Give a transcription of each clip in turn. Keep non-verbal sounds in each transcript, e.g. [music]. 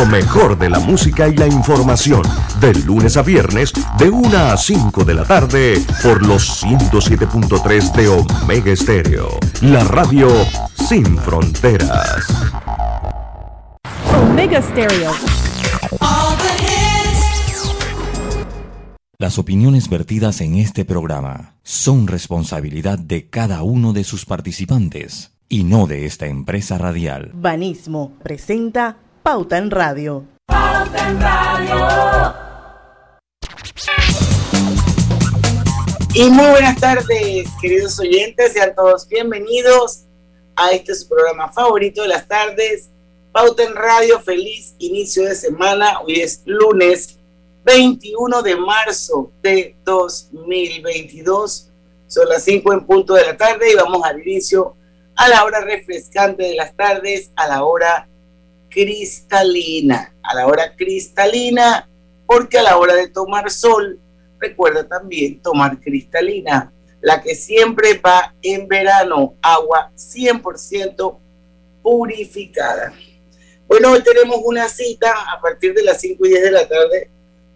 Lo mejor de la música y la información. De lunes a viernes, de 1 a 5 de la tarde, por los 107.3 de Omega Estéreo. La radio sin fronteras. Omega Stereo. Las opiniones vertidas en este programa son responsabilidad de cada uno de sus participantes y no de esta empresa radial. Banismo presenta Pauta en Radio. Pauta en Radio. Y muy buenas tardes, queridos oyentes, sean todos bienvenidos a este su programa favorito de las tardes, Pauta en Radio, feliz inicio de semana, hoy es lunes 21 de marzo de 2022. Son las 5 en punto de la tarde y vamos al inicio a la hora refrescante de las tardes, a la hora cristalina. A la hora cristalina, porque a la hora de tomar sol, recuerda también tomar cristalina, la que siempre va en verano, agua 100% purificada. Bueno, hoy tenemos una cita a partir de las 5 y 10 de la tarde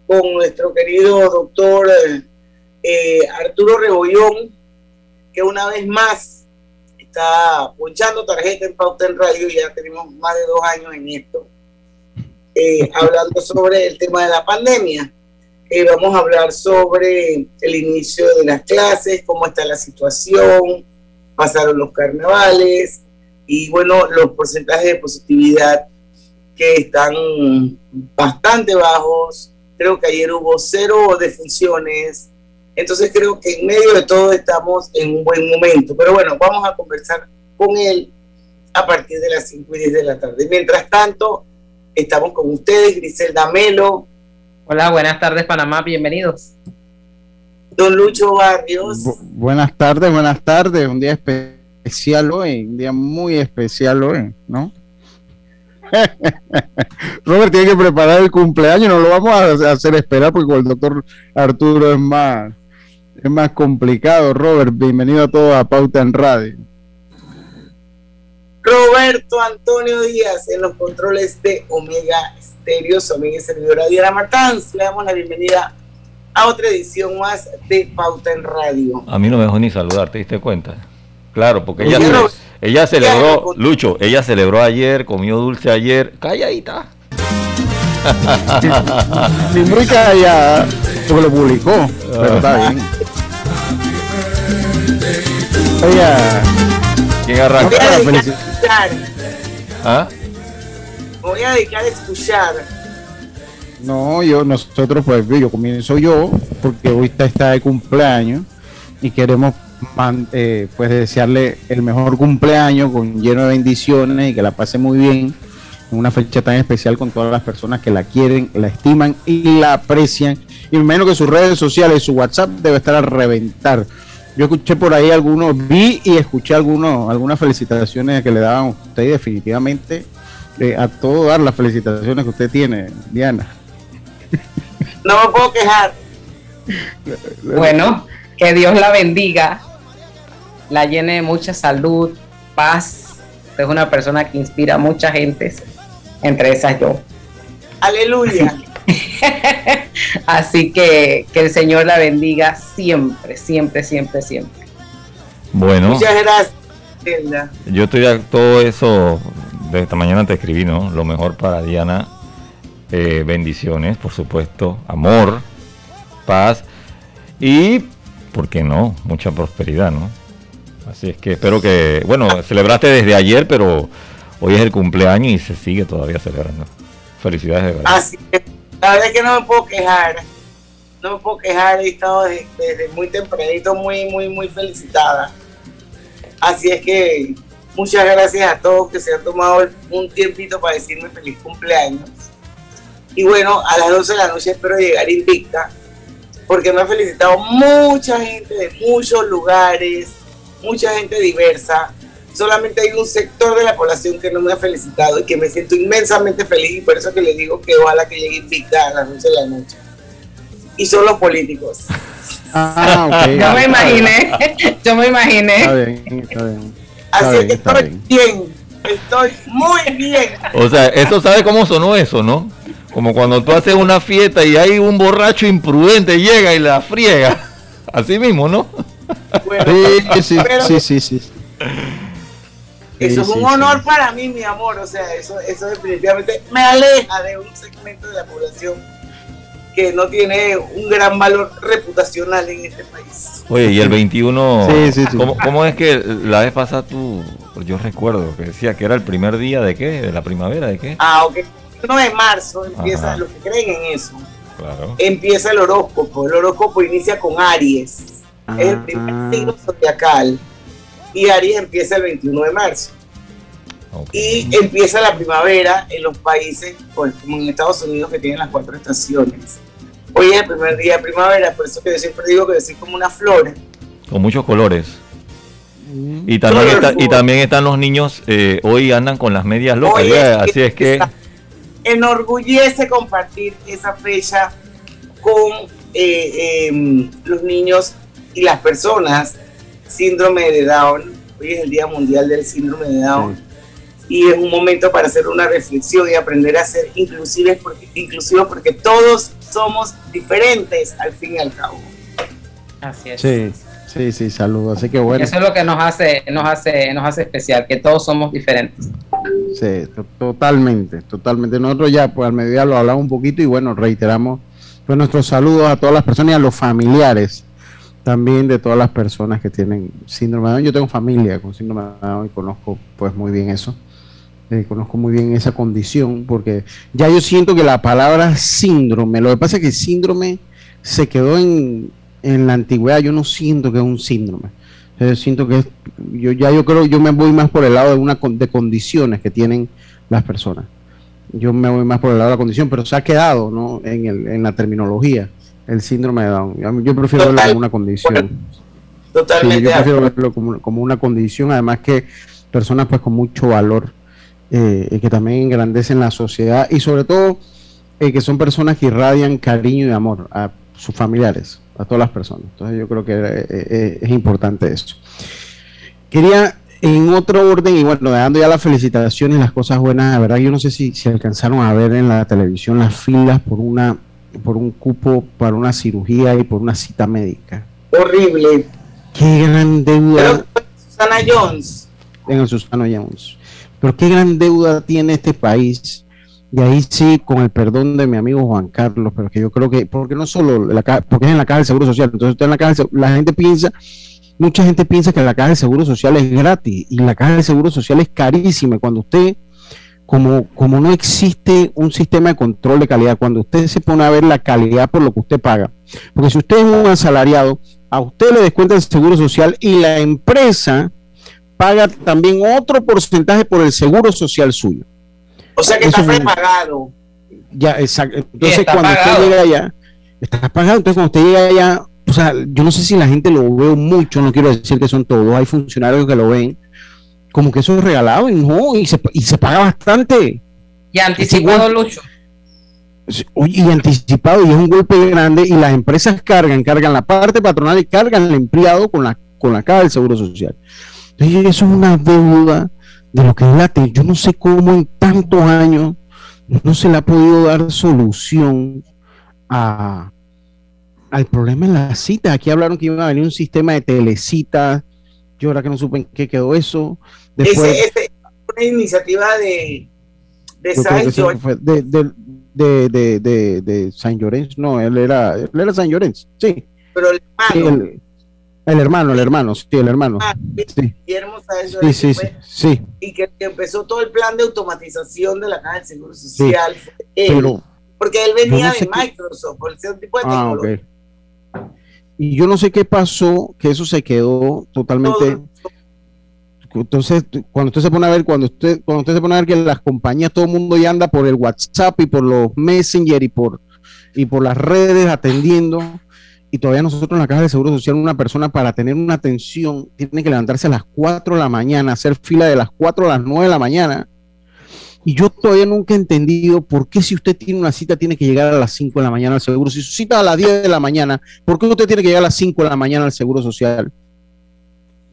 con nuestro querido doctor eh, Arturo Rebollón, que una vez más está ponchando tarjeta en Pauta en Radio, ya tenemos más de dos años en esto, eh, [laughs] hablando sobre el tema de la pandemia. Eh, vamos a hablar sobre el inicio de las clases, cómo está la situación, pasaron los carnavales y bueno, los porcentajes de positividad que están bastante bajos, Creo que ayer hubo cero defunciones. Entonces creo que en medio de todo estamos en un buen momento. Pero bueno, vamos a conversar con él a partir de las 5 y 10 de la tarde. Mientras tanto, estamos con ustedes, Griselda Melo. Hola, buenas tardes Panamá, bienvenidos. Don Lucho Barrios. buenas tardes, buenas tardes. Un día especial hoy, un día muy especial hoy, ¿no? [laughs] Robert tiene que preparar el cumpleaños, no lo vamos a hacer esperar porque con el doctor Arturo es más, es más complicado. Robert, bienvenido a todos a Pauta en Radio. Roberto Antonio Díaz en los controles de Omega Stereo, su amiga y servidora Diana Martans. Le damos la bienvenida a otra edición más de Pauta en Radio. A mí no me dejó ni saludar, ¿te diste cuenta? Claro, porque ella... Ella celebró, Lucho, ella celebró ayer, comió dulce ayer, calladita. Ni muy callada, porque lo publicó, pero está bien. Ella. ¿Quién arrancó? Voy a ¿Ah? Voy a dedicar a escuchar. No, yo, nosotros, pues, yo comienzo yo, porque hoy está, está de cumpleaños y queremos eh, pues desearle el mejor cumpleaños con lleno de bendiciones y que la pase muy bien en una fecha tan especial con todas las personas que la quieren, la estiman y la aprecian. Y menos que sus redes sociales, su WhatsApp debe estar a reventar. Yo escuché por ahí algunos, vi y escuché algunos, algunas felicitaciones que le daban a usted y definitivamente eh, a todo dar las felicitaciones que usted tiene, Diana. No me puedo quejar. Bueno, que Dios la bendiga, la llene de mucha salud, paz. Es una persona que inspira a mucha gente, entre esas yo. Aleluya. [laughs] Así que que el Señor la bendiga siempre, siempre, siempre, siempre. Bueno. Muchas gracias. Yo estoy a todo eso, de esta mañana te escribí, ¿no? Lo mejor para Diana, eh, bendiciones, por supuesto, amor, paz y ¿por qué no? Mucha prosperidad, ¿no? Así es que espero que, bueno, celebraste desde ayer, pero hoy es el cumpleaños y se sigue todavía celebrando. Felicidades de verdad. Así que, la verdad es que no me puedo quejar. No me puedo quejar, he estado desde, muy tempranito muy, muy, muy felicitada. Así es que muchas gracias a todos que se han tomado un tiempito para decirme feliz cumpleaños. Y bueno, a las 12 de la noche espero llegar invicta porque me ha felicitado mucha gente de muchos lugares, mucha gente diversa. Solamente hay un sector de la población que no me ha felicitado y que me siento inmensamente feliz y por eso que le digo que ojalá que llegue invicta a las 11 de la noche. Y son los políticos. Ah, [laughs] yo me imaginé, yo me imaginé. Está bien, está bien. Así que estoy bien. Estoy muy bien. O sea, eso sabe cómo sonó eso, ¿no? Como cuando tú haces una fiesta y hay un borracho imprudente llega y la friega. Así mismo, ¿no? Bueno, Sí, sí, pero sí, sí, sí. Eso es Sí, un sí, honor sí. para mí, mi amor. O sea, eso, eso definitivamente me aleja de un segmento de la población que no tiene un gran valor reputacional en este país. Oye, y el 21, Sí, sí, sí. ¿cómo, cómo es que la vez pasada tú, yo recuerdo que decía que era el primer día de qué, de la primavera, de qué? Ah, ok. El 1 de marzo empieza, Ajá. los que creen en eso, Claro. empieza el horóscopo. El horóscopo inicia con Aries. Es el primer signo zodiacal. Y Aries empieza el 21 de marzo. Y empieza la primavera en los países, pues, como en Estados Unidos, que tienen las cuatro estaciones. Hoy es el primer día de primavera, por eso que yo siempre digo que es como una flor. Con muchos colores. Mm. Y también, está- Colorful. y también están los niños, eh, hoy andan con las medias locas, es- así es que... Enorgullece compartir esa fecha con eh, eh, los niños y las personas síndrome de Down. Hoy es el Día Mundial del Síndrome de Down. Y es un momento para hacer una reflexión y aprender a ser inclusivos porque, inclusivos porque todos somos diferentes al fin y al cabo. Así es. Sí, sí, sí, saludos. Así que bueno, Eso es lo que nos hace, nos hace, nos hace especial, que todos somos diferentes. sí, to- totalmente, totalmente. Nosotros ya, pues al mediodía lo hablamos un poquito y bueno, reiteramos pues nuestros saludos a todas las personas y a los familiares también de todas las personas que tienen síndrome de Down. Yo tengo familia con síndrome de Down y conozco pues muy bien eso. Eh, conozco muy bien esa condición porque ya yo siento que la palabra síndrome, lo que pasa es que síndrome se quedó en, en la antigüedad, yo no siento que es un síndrome. Yo siento que es- yo ya yo creo yo me voy más por el lado de una de condiciones que tienen las personas. Yo me voy más por el lado de la condición, pero se ha quedado ¿no? en, el, en la terminología el síndrome de Down. Yo- prefiero verlo como una condición. Sí, Totalmente. yo prefiero verlo como, como una condición, además que personas pues con mucho valor eh, que también engrandecen la sociedad y sobre todo eh, que son personas que irradian cariño y amor a sus familiares, a todas las personas. Entonces yo creo que eh, es importante eso. Quería en otro orden, y bueno, dando ya las felicitaciones las cosas buenas, la verdad yo no sé si, si alcanzaron a ver en la televisión las filas por una por un cupo para una cirugía y por una cita médica. Horrible. Qué gran deuda Pero Susana Jones. en el Susano Jones. Pero qué gran deuda tiene este país. Y ahí sí, con el perdón de mi amigo Juan Carlos, pero que yo creo que, porque no solo la porque es en la caja del Seguro Social. Entonces, usted en la caja la gente piensa, mucha gente piensa que la caja del Seguro Social es gratis y la caja del Seguro Social es carísima. Cuando usted, como, como no existe un sistema de control de calidad, cuando usted se pone a ver la calidad por lo que usted paga, porque si usted es un asalariado, a usted le descuenta el Seguro Social y la empresa paga también otro porcentaje por el seguro social suyo. O sea que Eso está es un- prepagado. Ya, exacto. Entonces, cuando pagado. usted llega allá, está pagado. Entonces, cuando usted llega allá, o sea, yo no sé si la gente lo ve mucho, no quiero decir que son todos, hay funcionarios que lo ven como que eso es regalado y no, y se, y se paga bastante. Y anticipado, Lucho. Oye, y anticipado, y es un golpe grande, y las empresas cargan, cargan la parte patronal y cargan al empleado con la, con la caja del seguro social. Entonces, eso es una deuda de lo que es la T. Yo no sé cómo en tantos años no se le ha podido dar solución a, al problema en la cita. Aquí hablaron que iba a venir un sistema de telecita. Yo ahora que no supe en qué quedó eso. Después, Ese, ese- una iniciativa de, de George. fue de, de, de, de, de, de San Llorenz, no, él era, él era San Llorenz, sí, pero el sí, hermano, el, el hermano, el hermano, sí, el hermano, ah, sí, Guillermo Sáenz sí, sí, sí, fue- sí, y que, empezó todo el plan de automatización de la caja del Seguro Social. él, pero, porque él venía yo no sé de Microsoft, por ese tipo de ah, tecnología. ok. Y yo no sé qué pasó, que eso se quedó totalmente, Todo- entonces, cuando usted se pone a ver, cuando usted, cuando usted se pone a ver que las compañías, todo el mundo ya anda por el WhatsApp y por los Messenger y por, y por las redes atendiendo, y todavía nosotros en la Caja de Seguro Social, una persona para tener una atención tiene que levantarse a las 4 de la mañana, hacer fila de las 4 a las 9 de la mañana. Y yo todavía nunca he entendido por qué si usted tiene una cita tiene que llegar a las 5 de la mañana al seguro. Si su cita a las 10 de la mañana, ¿por qué usted tiene que llegar a las 5 de la mañana al seguro social?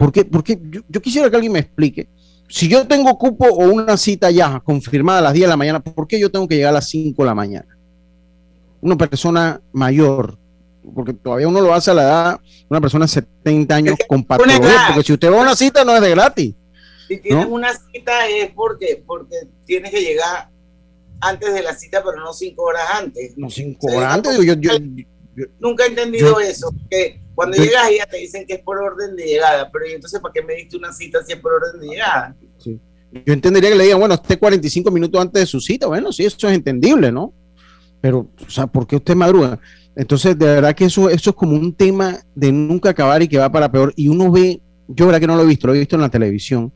¿Por qué? Porque yo, yo quisiera que alguien me explique. si yo tengo cupo o una cita ya confirmada a las 10 de la mañana, ¿por qué yo tengo que llegar a las 5 de la mañana? Una persona mayor, porque todavía uno lo hace a la edad, una persona de 70 años [laughs] con patología, porque si usted va a una cita no es de gratis. Si tienes una cita es porque, porque tienes que llegar antes de la cita, pero no cinco horas antes. No cinco horas antes, yo, yo, nunca he entendido eso, que cuando llegas ya te dicen que es por orden de llegada, pero entonces ¿para qué me diste una cita si es por orden de llegada? Yo entendería que le digan, bueno, esté 45 minutos antes de su cita, bueno, sí, eso es entendible, ¿no? Pero, o sea, ¿por qué usted madruga? Entonces, de verdad que eso, eso es como un tema de nunca acabar y que va para peor. Y uno ve, yo verdad que no lo he visto, lo he visto en la televisión,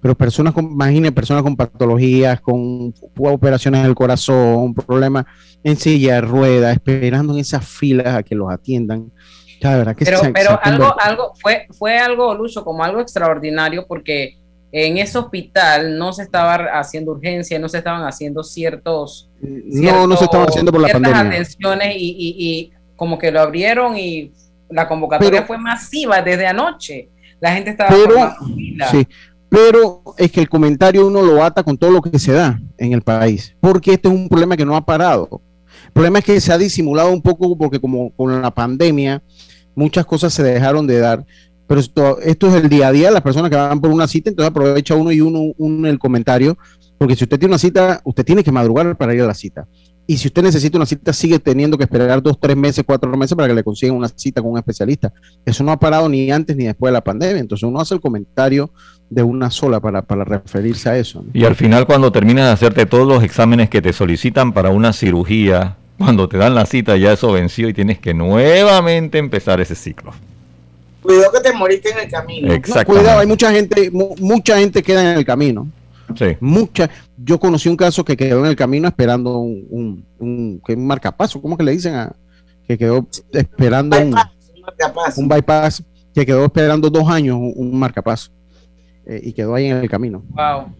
pero personas con, imagine personas con patologías, con operaciones del corazón, problemas en silla de ruedas, esperando en esas filas a que los atiendan. verdad que pero pero algo, algo fue, fue algo, Lucho, como algo extraordinario porque en ese hospital no se estaba haciendo urgencia, no se estaban haciendo ciertos... no, no se estaban haciendo por la pandemia. atenciones y, y, como que lo abrieron y la convocatoria fue masiva desde anoche. La gente estaba... Pero, sí, pero es que el comentario uno lo ata con todo lo que se da en el país, porque este es un problema que no ha parado. El problema es que se ha disimulado un poco porque como con la pandemia muchas cosas se dejaron de dar, pero esto, esto es el día a día, las personas que van por una cita, entonces aprovecha uno y uno, uno el comentario, porque si usted tiene una cita, usted tiene que madrugar para ir a la cita. Y si usted necesita una cita, sigue teniendo que esperar dos, tres meses, cuatro meses para que le consigan una cita con un especialista. Eso no ha parado ni antes ni después de la pandemia. Entonces uno hace el comentario de una sola para, referirse a eso. Y al final, cuando terminas de hacerte todos los exámenes que te solicitan para una cirugía, cuando te dan la cita ya eso venció y tienes que nuevamente empezar ese ciclo. Cuidado que te moriste en el camino. cuidado, hay mucha gente, mucha gente queda en el camino. Sí. Mucha, yo conocí un caso que quedó en el camino esperando un, un, un, marcapaso, ¿cómo que le dicen? A, que quedó esperando un, bypass, que quedó esperando dos años un, marcapaso eh, y quedó ahí en el camino. Wow.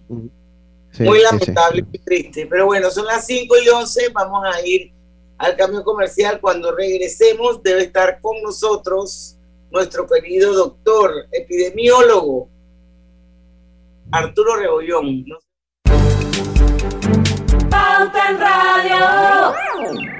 Muy lamentable y triste. Pero bueno, son las 5 y 11, vamos a ir al cambio comercial. Cuando regresemos, debe estar con nosotros nuestro querido doctor epidemiólogo Arturo Rebollón. Pauta en Radio.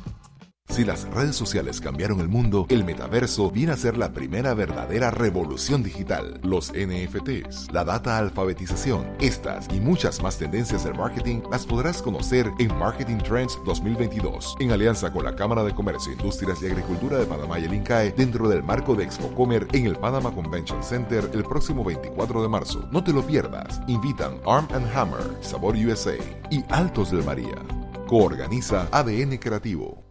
Si las redes sociales cambiaron el mundo, el metaverso viene a ser la primera verdadera revolución digital. Los NFTs, la data alfabetización, estas y muchas más tendencias del marketing las podrás conocer en Marketing Trends 2022, en alianza con la Cámara de Comercio, Industrias y Agricultura de Panamá y el INCAE, dentro del marco de Expo Comer en el Panama Convention Center el próximo 24 de marzo. No te lo pierdas. Invitan Arm Hammer, Sabor USA y Altos del María. Coorganiza ADN Creativo.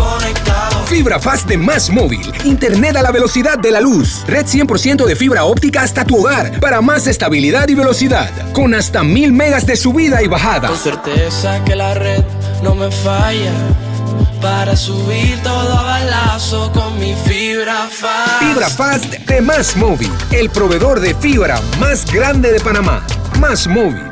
Fibra Fast de Más Móvil. Internet a la velocidad de la luz. Red 100% de fibra óptica hasta tu hogar para más estabilidad y velocidad. Con hasta mil megas de subida y bajada. Con certeza que la red no me falla. Para subir todo a balazo con mi fibra fast. Fibra Fast de Más Móvil. El proveedor de fibra más grande de Panamá. Más Móvil.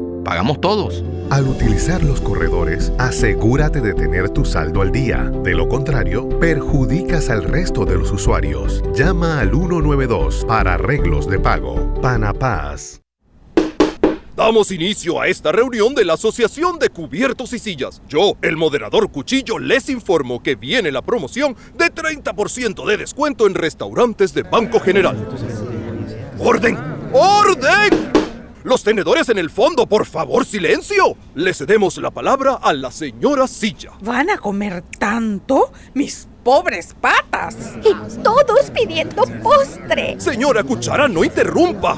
pagamos todos. Al utilizar los corredores, asegúrate de tener tu saldo al día. De lo contrario, perjudicas al resto de los usuarios. Llama al 192 para arreglos de pago. Panapaz. Damos inicio a esta reunión de la Asociación de Cubiertos y Sillas. Yo, el moderador Cuchillo, les informo que viene la promoción de 30% de descuento en restaurantes de Banco General. ¡Orden! ¡Orden! Los tenedores en el fondo, por favor, silencio. Le cedemos la palabra a la señora Silla. ¿Van a comer tanto? Mis pobres patas. Y todos pidiendo postre. Señora Cuchara, no interrumpa.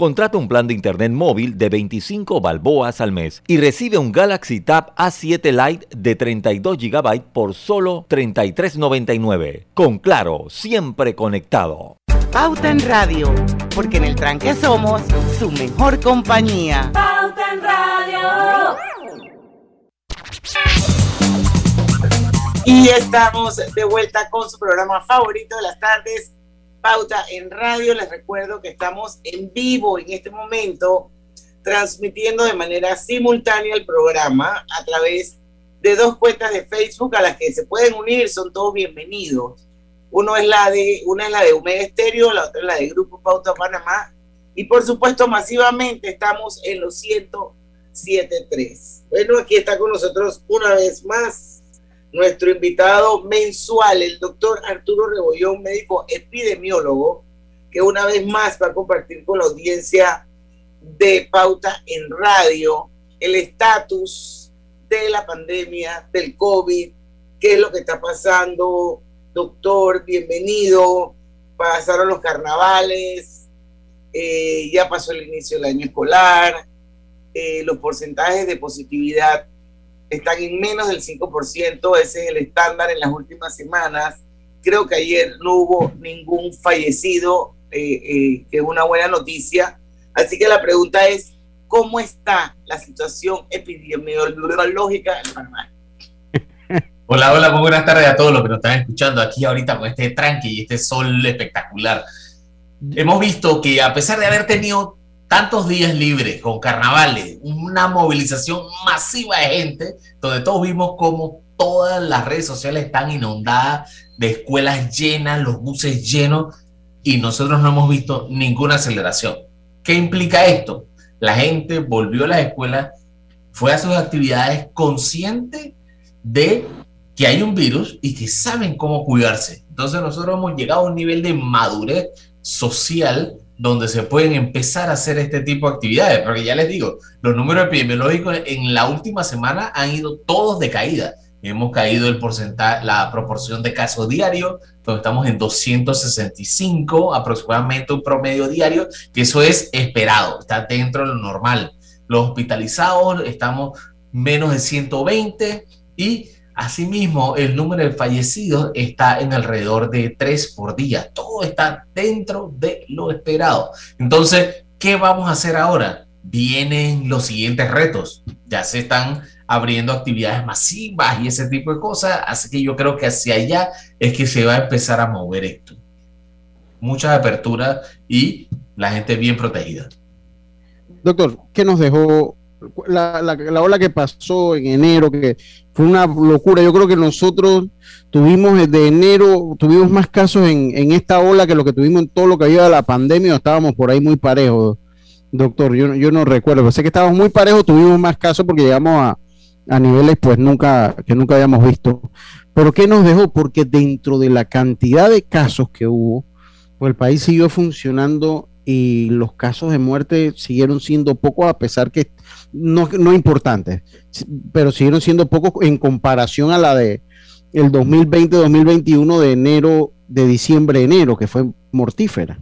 Contrata un plan de internet móvil de 25 balboas al mes y recibe un Galaxy Tab A7 Lite de 32 GB por solo 33.99. Con Claro, siempre conectado. Pauta en Radio, porque en el tranque somos su mejor compañía. Pauta en Radio. Y estamos de vuelta con su programa favorito de las tardes, Pauta en Radio. Les recuerdo que estamos en vivo en este momento, transmitiendo de manera simultánea el programa a través de dos cuentas de Facebook a las que se pueden unir, son todos bienvenidos. Uno es la de, una es la de Omega Estéreo, la otra es la de Grupo Pauta Panamá. Y por supuesto, masivamente estamos en los 107.3. Bueno, aquí está con nosotros una vez más nuestro invitado mensual, el doctor Arturo Rebollón, médico epidemiólogo, que una vez más va a compartir con la audiencia de Pauta en Radio el estatus de la pandemia, del COVID, qué es lo que está pasando. Doctor, bienvenido. Pasaron los carnavales, eh, ya pasó el inicio del año escolar, eh, los porcentajes de positividad están en menos del 5%, ese es el estándar en las últimas semanas. Creo que ayer no hubo ningún fallecido, eh, que es una buena noticia. Así que la pregunta es, ¿cómo está la situación epidemiológica en Panamá? [laughs] Hola, hola, muy buenas tardes a todos los que nos están escuchando aquí ahorita con este tranqui y este sol espectacular. Hemos visto que a pesar de haber tenido tantos días libres con carnavales, una movilización masiva de gente, donde todos vimos como todas las redes sociales están inundadas de escuelas llenas, los buses llenos, y nosotros no hemos visto ninguna aceleración. ¿Qué implica esto? La gente volvió a las escuelas, fue a sus actividades consciente de que hay un virus y que saben cómo cuidarse. Entonces nosotros hemos llegado a un nivel de madurez social donde se pueden empezar a hacer este tipo de actividades, porque ya les digo, los números epidemiológicos en la última semana han ido todos de caída. Hemos caído el porcentaje, la proporción de casos diarios, donde estamos en 265 aproximadamente un promedio diario, que eso es esperado, está dentro de lo normal. Los hospitalizados estamos menos de 120 y Asimismo, el número de fallecidos está en alrededor de 3 por día. Todo está dentro de lo esperado. Entonces, ¿qué vamos a hacer ahora? Vienen los siguientes retos. Ya se están abriendo actividades masivas y ese tipo de cosas. Así que yo creo que hacia allá es que se va a empezar a mover esto. Muchas aperturas y la gente bien protegida. Doctor, ¿qué nos dejó la, la, ola que pasó en enero, que fue una locura. Yo creo que nosotros tuvimos desde enero, tuvimos más casos en, en esta ola que lo que tuvimos en todo lo que había de la pandemia, estábamos por ahí muy parejos, doctor. Yo, yo no recuerdo, pero sé que estábamos muy parejos, tuvimos más casos porque llegamos a, a niveles pues nunca, que nunca habíamos visto. Pero ¿qué nos dejó? Porque dentro de la cantidad de casos que hubo, pues el país siguió funcionando y los casos de muerte siguieron siendo pocos a pesar que no, no importantes, pero siguieron siendo pocos en comparación a la de el 2020-2021 de enero, de diciembre enero, que fue mortífera.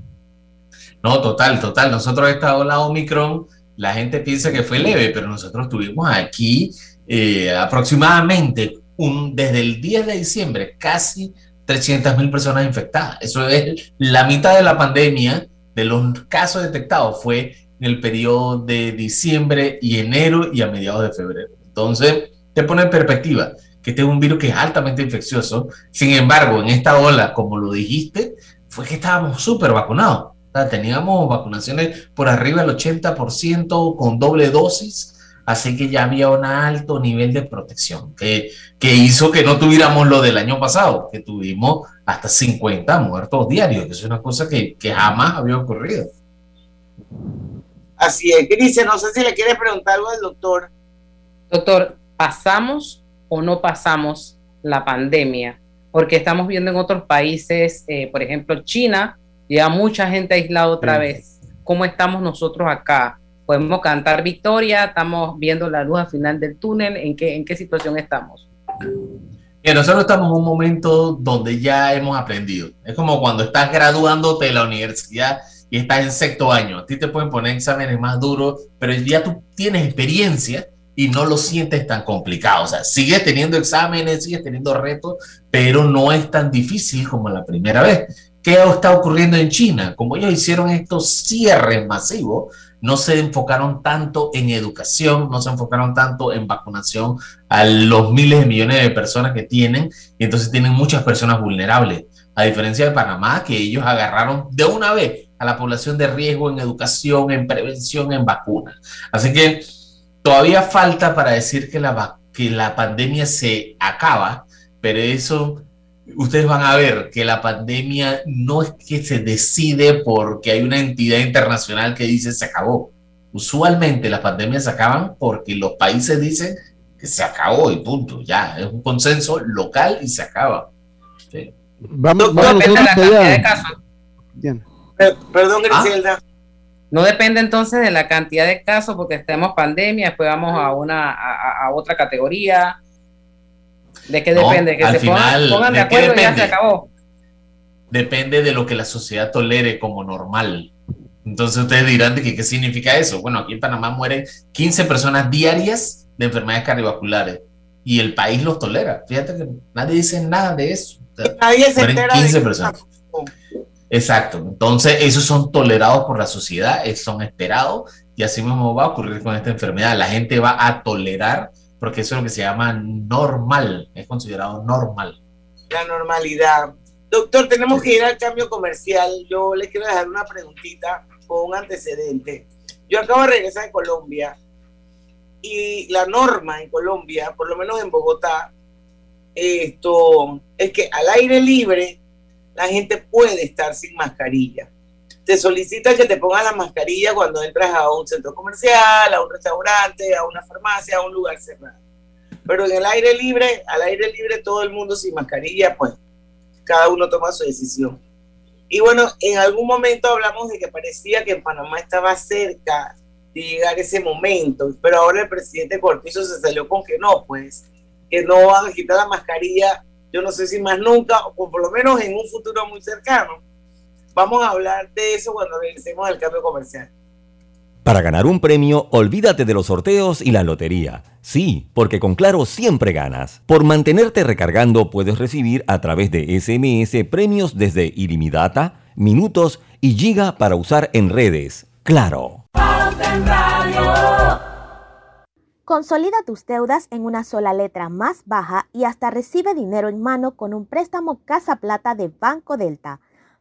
No, total, total. Nosotros esta ola Omicron, la gente piensa que fue leve, pero nosotros tuvimos aquí eh, aproximadamente un, desde el 10 de diciembre casi 300 mil personas infectadas. Eso es la mitad de la pandemia de los casos detectados fue en el periodo de diciembre y enero y a mediados de febrero. Entonces, te pone en perspectiva que este es un virus que es altamente infeccioso. Sin embargo, en esta ola, como lo dijiste, fue que estábamos súper vacunados. teníamos vacunaciones por arriba del 80% con doble dosis, así que ya había un alto nivel de protección, que, que hizo que no tuviéramos lo del año pasado, que tuvimos hasta 50 muertos diarios, que es una cosa que, que jamás había ocurrido. Así es. Grise, no sé si le quiere preguntar algo al doctor. Doctor, ¿pasamos o no pasamos la pandemia? Porque estamos viendo en otros países, eh, por ejemplo, China, ya mucha gente aislada otra vez. ¿Cómo estamos nosotros acá? ¿Podemos cantar victoria? ¿Estamos viendo la luz al final del túnel? ¿En qué, en qué situación estamos? nosotros estamos en un momento donde ya hemos aprendido. Es como cuando estás graduándote de la universidad y estás en sexto año. A ti te pueden poner exámenes más duros, pero ya tú tienes experiencia y no lo sientes tan complicado. O sea, sigues teniendo exámenes, sigues teniendo retos, pero no es tan difícil como la primera vez. ¿Qué está ocurriendo en China? Como ellos hicieron estos cierres masivos, no se enfocaron tanto en educación, no se enfocaron tanto en vacunación a los miles de millones de personas que tienen, y entonces tienen muchas personas vulnerables. A diferencia de Panamá, que ellos agarraron de una vez a la población de riesgo en educación, en prevención, en vacunas. Así que todavía falta para decir que la, que la pandemia se acaba, pero eso ustedes van a ver que la pandemia no es que se decide porque hay una entidad internacional que dice se acabó. Usualmente las pandemias se acaban porque los países dicen que se acabó y punto, ya, es un consenso local y se acaba. Sí. Vamos, No vamos depende de la cantidad de casos. Bien. Perdón, Ah. Griselda. No depende entonces de la cantidad de casos porque estemos pandemia, después vamos a una a, a- a otra categoría. ¿De qué No, depende? Que al se final, pongan, de ¿de qué acuerdo y ya depende? se acabó. Depende de lo que la sociedad tolere como normal. Entonces ustedes dirán de que qué significa eso. Bueno, aquí en Panamá mueren 15 personas diarias de enfermedades cardiovasculares y el país los tolera. Fíjate que nadie dice nada de eso. O sea, Nadie se mueren entera de 15 que- personas. Exacto. Entonces, esos son tolerados por la sociedad, son esperados y así mismo va a ocurrir con esta enfermedad. La gente va a tolerar porque eso es lo que se llama normal, es considerado normal. la normalidad. Doctor, tenemos que ir al cambio comercial. Yo le quiero dejar una preguntita con un antecedente. Yo acabo de regresar de Colombia y la norma en Colombia, por lo menos en Bogotá, esto es que al aire libre la gente puede estar sin mascarilla. Te solicitan que te pongas la mascarilla cuando entras a un centro comercial, a un restaurante, a una farmacia, a un lugar cerrado. Pero en el aire libre, al aire libre todo el mundo sin mascarilla, pues cada uno toma su decisión. Y bueno, en algún momento hablamos de que parecía que en Panamá estaba cerca de llegar ese momento, pero ahora el presidente Cortizo se salió con que no, pues, que no van a quitar la mascarilla, yo no sé si más nunca, o por lo menos en un futuro muy cercano. Vamos a hablar de eso cuando regresemos al cambio comercial. Para ganar un premio, olvídate de los sorteos y la lotería. Sí, porque con Claro siempre ganas. Por mantenerte recargando puedes recibir a través de SMS premios desde ilimitada, minutos y giga para usar en redes. Claro. Consolida tus deudas en una sola letra más baja y hasta recibe dinero en mano con un préstamo Casa Plata de Banco Delta.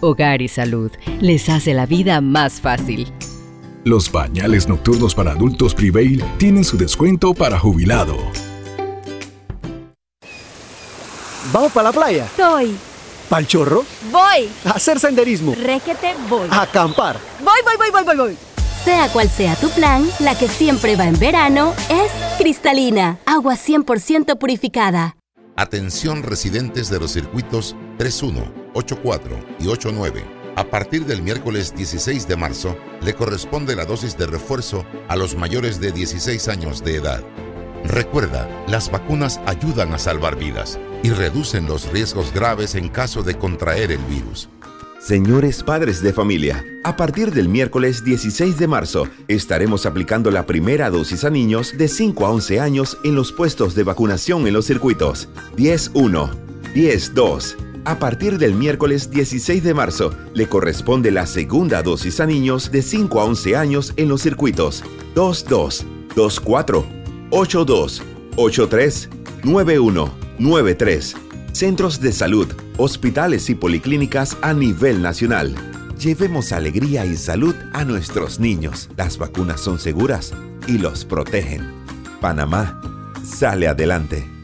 Hogar y Salud les hace la vida más fácil. Los pañales nocturnos para adultos Prevail tienen su descuento para jubilado. ¿Vamos para la playa? Soy. ¿Pal chorro? Voy. A hacer senderismo. Requete voy. A acampar. Voy, voy, voy, voy, voy, voy. Sea cual sea tu plan, la que siempre va en verano es cristalina, agua 100% purificada. Atención residentes de los circuitos 31, 84 y 89. A partir del miércoles 16 de marzo, le corresponde la dosis de refuerzo a los mayores de 16 años de edad. Recuerda, las vacunas ayudan a salvar vidas y reducen los riesgos graves en caso de contraer el virus. Señores padres de familia, a partir del miércoles 16 de marzo estaremos aplicando la primera dosis a niños de 5 a 11 años en los puestos de vacunación en los circuitos 10-1, 10-2. A partir del miércoles 16 de marzo le corresponde la segunda dosis a niños de 5 a 11 años en los circuitos 2-2, 2-4, 8-2, 8-3, 9-1, 9-3 centros de salud, hospitales y policlínicas a nivel nacional. Llevemos alegría y salud a nuestros niños. Las vacunas son seguras y los protegen. Panamá sale adelante.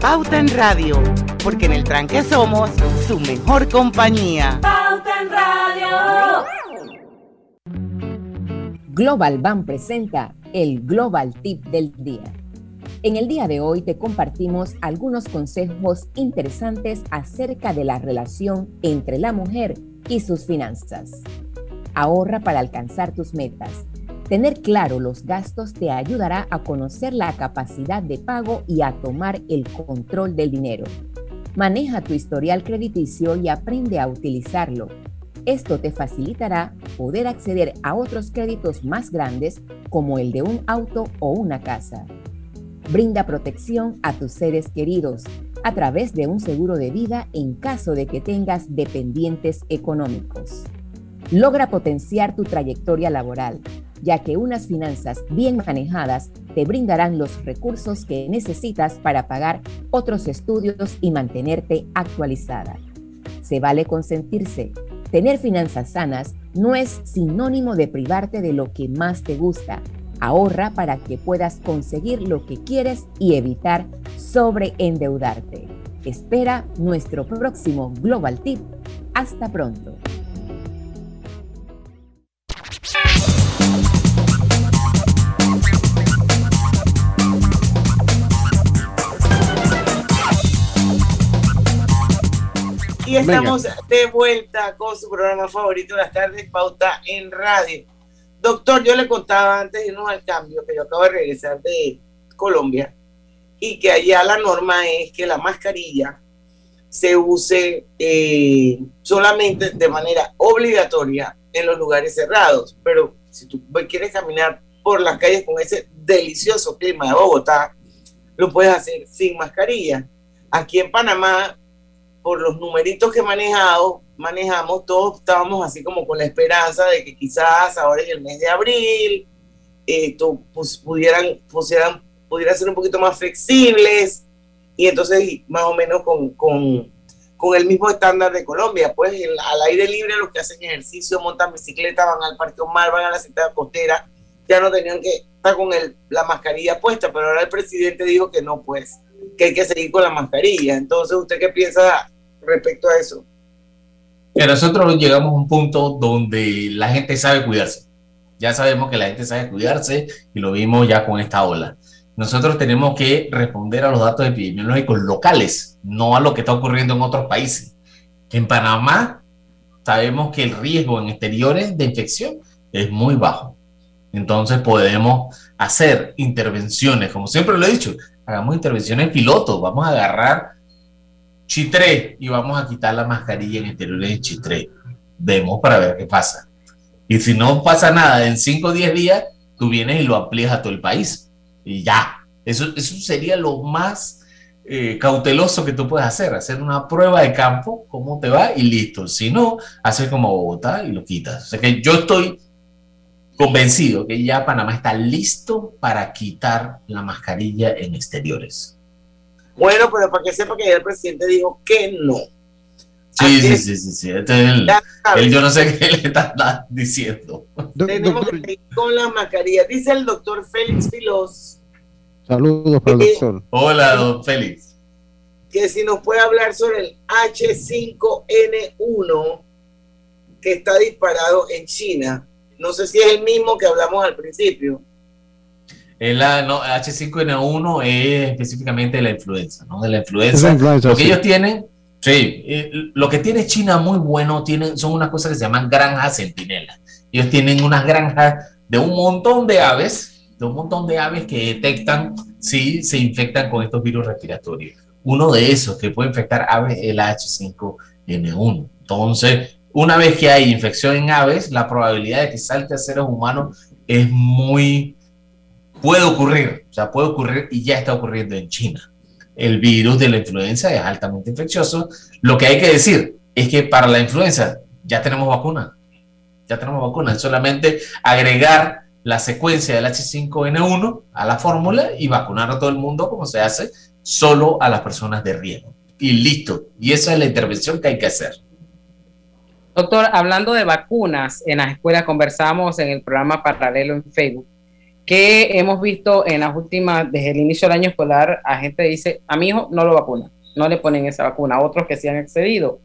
Pauta en Radio, porque en el tranque somos su mejor compañía. Pauta en Radio. Global Bank presenta el Global Tip del Día. En el día de hoy te compartimos algunos consejos interesantes acerca de la relación entre la mujer y sus finanzas. Ahorra para alcanzar tus metas. Tener claro los gastos te ayudará a conocer la capacidad de pago y a tomar el control del dinero. Maneja tu historial crediticio y aprende a utilizarlo. Esto te facilitará poder acceder a otros créditos más grandes como el de un auto o una casa. Brinda protección a tus seres queridos a través de un seguro de vida en caso de que tengas dependientes económicos. Logra potenciar tu trayectoria laboral, ya que unas finanzas bien manejadas te brindarán los recursos que necesitas para pagar otros estudios y mantenerte actualizada. Se vale consentirse. Tener finanzas sanas no es sinónimo de privarte de lo que más te gusta Ahorra para que puedas conseguir lo que quieres y evitar sobreendeudarte. Espera nuestro próximo Global Tip. Hasta pronto. Y estamos de vuelta con su programa favorito de las tardes, Pauta en Radio. Doctor, yo le contaba antes de irnos al cambio que yo acabo de regresar de Colombia y que allá la norma es que la mascarilla se use eh, solamente de manera obligatoria en los lugares cerrados. Pero si tú quieres caminar por las calles con ese delicioso clima de Bogotá, lo puedes hacer sin mascarilla. Aquí en Panamá, por los numeritos que manejado, manejamos, todos estábamos así como con la esperanza de que quizás ahora en el mes de abril esto pues, pudieran, pusieran, pudieran ser un poquito más flexibles y entonces más o menos con, con, con el mismo estándar de Colombia, pues al aire libre los que hacen ejercicio, montan bicicleta, van al Parque Omar, van a la ciudad costera, ya no tenían que estar con el, la mascarilla puesta, pero ahora el presidente dijo que no, pues, que hay que seguir con la mascarilla. Entonces, ¿usted qué piensa respecto a eso? que nosotros llegamos a un punto donde la gente sabe cuidarse. Ya sabemos que la gente sabe cuidarse y lo vimos ya con esta ola. Nosotros tenemos que responder a los datos epidemiológicos locales, no a lo que está ocurriendo en otros países. En Panamá sabemos que el riesgo en exteriores de infección es muy bajo. Entonces podemos hacer intervenciones, como siempre lo he dicho, hagamos intervenciones pilotos, vamos a agarrar Chitré y vamos a quitar la mascarilla en exteriores de Chitré. Vemos para ver qué pasa. Y si no pasa nada en 5 o 10 días, tú vienes y lo amplías a todo el país. Y ya. Eso, eso sería lo más eh, cauteloso que tú puedes hacer. Hacer una prueba de campo, cómo te va y listo. Si no, haces como Bogotá y lo quitas. O sea que yo estoy convencido que ya Panamá está listo para quitar la mascarilla en exteriores. Bueno, pero para que sepa que el presidente dijo que no. Sí, sí, sí, sí, sí. Este yo no sé qué le está diciendo. Tenemos que ir con la mascarilla. Dice el doctor Félix Filos. Saludos el doctor. Hola, don Félix. que si nos puede hablar sobre el H5N1 que está disparado en China. No sé si es el mismo que hablamos al principio. El H5N1 es específicamente de la influenza, ¿no? De la influenza. lo que ellos tienen, sí, eh, lo que tiene China muy bueno tienen, son unas cosas que se llaman granjas centinela. Ellos tienen unas granjas de un montón de aves, de un montón de aves que detectan si se infectan con estos virus respiratorios. Uno de esos que puede infectar aves es el H5N1. Entonces, una vez que hay infección en aves, la probabilidad de que salte a seres humanos es muy... puede ocurrir, o sea, puede ocurrir y ya está ocurriendo en China. El virus de la influenza es altamente infeccioso. Lo que hay que decir es que para la influenza ya tenemos vacuna. Ya tenemos vacuna. Es solamente agregar la secuencia del H5N1 a la fórmula y vacunar a todo el mundo como se hace solo a las personas de riesgo. Y listo. Y esa es la intervención que hay que hacer. Doctor, hablando de vacunas, en las escuelas conversamos en el programa paralelo en Facebook que hemos visto en las últimas, desde el inicio del año escolar, a gente dice, a mi hijo no lo vacuna, no le ponen esa vacuna, otros que se han excedido.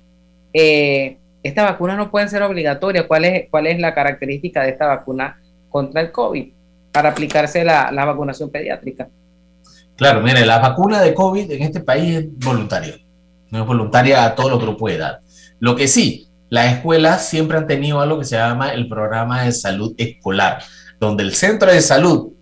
Eh, esta vacuna no pueden ser obligatoria. ¿Cuál es, ¿Cuál es la característica de esta vacuna contra el COVID para aplicarse la, la vacunación pediátrica? Claro, mire, la vacuna de COVID en este país es voluntaria. No es voluntaria a todo lo que lo puede dar. Lo que sí, las escuelas siempre han tenido algo que se llama el programa de salud escolar, donde el centro de salud,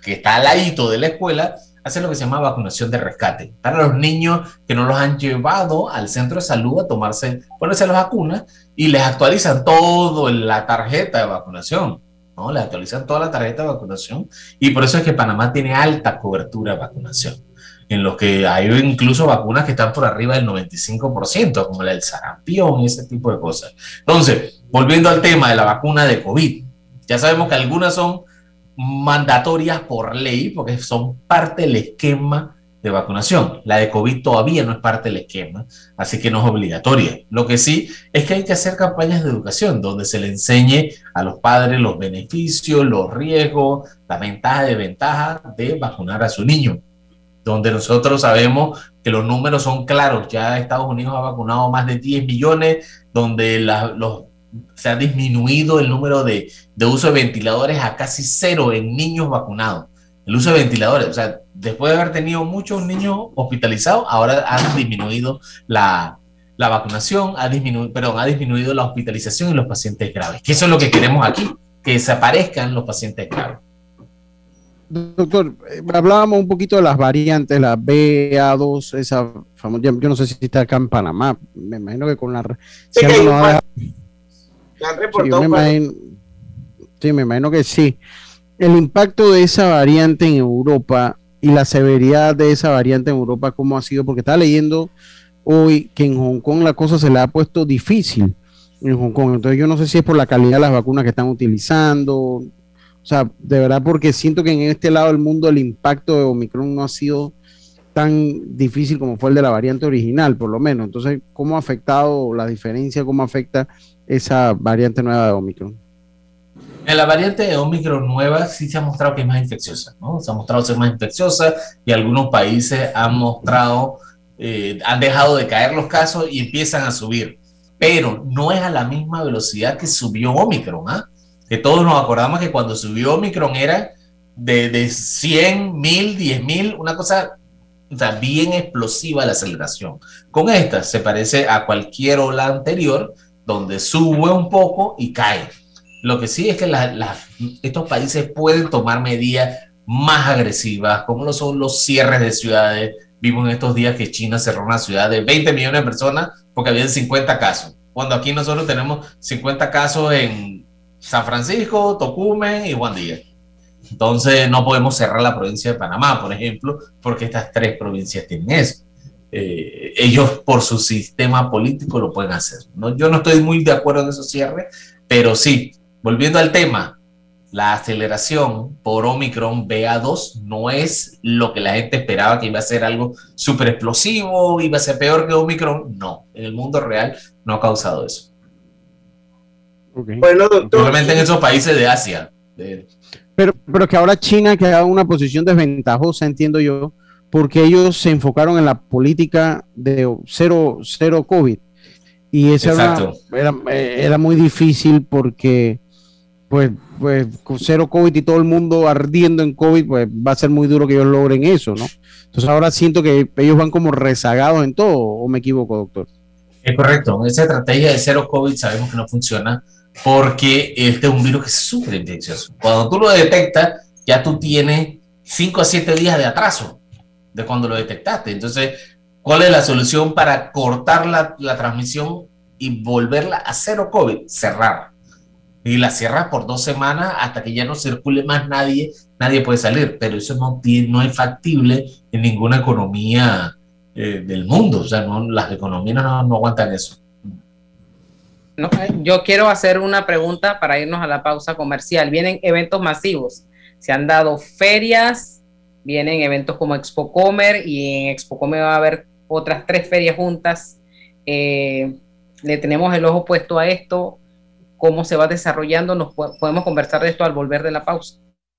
que está al ladito de la escuela, hace lo que se llama vacunación de rescate para los niños que no los han llevado al centro de salud a tomarse, ponerse las vacunas y les actualizan todo la tarjeta de vacunación. ¿no? Actualizan toda la tarjeta de vacunación y por eso es que Panamá tiene alta cobertura de vacunación en los que hay incluso vacunas que están por arriba del 95%, como la del sarampión y ese tipo de cosas. Entonces, volviendo al tema de la vacuna de COVID, ya sabemos que algunas son mandatorias por ley porque son parte del esquema de vacunación. La de COVID todavía no es parte del esquema, así que no es obligatoria. Lo que sí es que hay que hacer campañas de educación donde se le enseñe a los padres los beneficios, los riesgos, las ventajas y desventajas de vacunar a su niño donde nosotros sabemos que los números son claros. Ya Estados Unidos ha vacunado más de 10 millones, donde los, se ha disminuido el número de, de, uso de ventiladores a casi cero en niños vacunados. El uso de ventiladores, o sea, después de haber tenido muchos niños hospitalizados, ahora han disminuido la, la vacunación, ha disminuido, perdón, ha disminuido la hospitalización en los pacientes graves. Que eso es lo que queremos aquí, que desaparezcan los pacientes graves. Doctor, hablábamos un poquito de las variantes, la BA2, esa famosa, yo no sé si está acá en Panamá, me imagino que con la... Sí, sí, me imagino, sí, me imagino que sí. El impacto de esa variante en Europa y la severidad de esa variante en Europa, ¿cómo ha sido? Porque estaba leyendo hoy que en Hong Kong la cosa se le ha puesto difícil en Hong Kong. Entonces yo no sé si es por la calidad de las vacunas que están utilizando, o sea, de verdad porque siento que en este lado del mundo el impacto de Omicron no ha sido tan difícil como fue el de la variante original, por lo menos. Entonces, ¿cómo ha afectado la diferencia, cómo afecta esa variante nueva de Omicron? En la variante de Omicron nueva sí se ha mostrado que es más infecciosa, ¿no? Se ha mostrado ser más infecciosa y algunos países han mostrado, eh, han dejado de caer los casos y empiezan a subir, pero no es a la misma velocidad que subió Omicron, ¿ah? que todos nos acordamos que cuando subió Omicron era de, de 100, 1000, 10.000, una cosa bien explosiva la aceleración. Con esta se parece a cualquier ola anterior donde sube un poco y cae. Lo que sí es que estos países pueden tomar medidas más agresivas, como lo son los cierres de ciudades. Vimos en estos días que China cerró una ciudad de 20 millones de personas porque había 50 casos. Cuando aquí nosotros tenemos 50 casos en San Francisco, Tocumen y Juan Díaz. Entonces no podemos cerrar la provincia de Panamá, por ejemplo, porque estas tres provincias tienen eso. Eh, ellos por su sistema político lo pueden hacer. ¿no? Yo no estoy muy de acuerdo en esos cierres, pero sí, volviendo al tema, la aceleración por Omicron BA2 no es lo que la gente esperaba que iba a ser algo súper explosivo, iba a ser peor que Omicron. No, en el mundo real no ha causado eso. Bueno, doctor. en esos países de Asia. Pero, pero que ahora China queda en una posición desventajosa, entiendo yo, porque ellos se enfocaron en la política de cero, cero COVID. Y eso era, era, era, muy difícil porque, pues, pues, con cero COVID y todo el mundo ardiendo en COVID, pues va a ser muy duro que ellos logren eso, ¿no? Entonces ahora siento que ellos van como rezagados en todo, ¿o me equivoco, doctor? Es correcto. Esa estrategia de cero COVID sabemos que no funciona porque este es un virus que es súper infeccioso. Cuando tú lo detectas, ya tú tienes 5 a 7 días de atraso de cuando lo detectaste. Entonces, ¿cuál es la solución para cortar la, la transmisión y volverla a cero COVID? Cerrar. Y la cierras por dos semanas hasta que ya no circule más nadie, nadie puede salir. Pero eso no, no es factible en ninguna economía eh, del mundo. O sea, no, las economías no, no aguantan eso. No, yo quiero hacer una pregunta para irnos a la pausa comercial. Vienen eventos masivos. Se han dado ferias, vienen eventos como Expo Comer y en Expo Comer va a haber otras tres ferias juntas. Eh, le tenemos el ojo puesto a esto, cómo se va desarrollando. Nos podemos conversar de esto al volver de la pausa.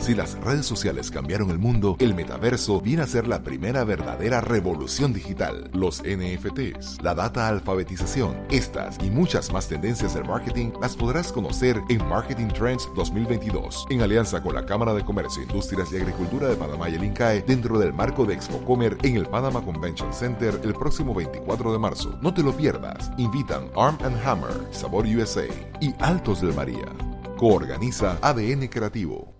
Si las redes sociales cambiaron el mundo, el metaverso viene a ser la primera verdadera revolución digital. Los NFTs, la data alfabetización, estas y muchas más tendencias del marketing las podrás conocer en Marketing Trends 2022, en alianza con la Cámara de Comercio, Industrias y Agricultura de Panamá y el INCAE, dentro del marco de Expo Comer en el Panama Convention Center el próximo 24 de marzo. No te lo pierdas. Invitan Arm Hammer, Sabor USA y Altos del María. Coorganiza ADN Creativo.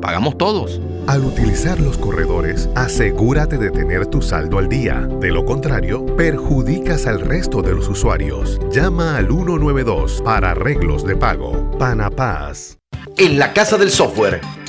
pagamos todos. Al utilizar los corredores, asegúrate de tener tu saldo al día. De lo contrario, perjudicas al resto de los usuarios. Llama al 192 para arreglos de pago. Panapaz. En la Casa del Software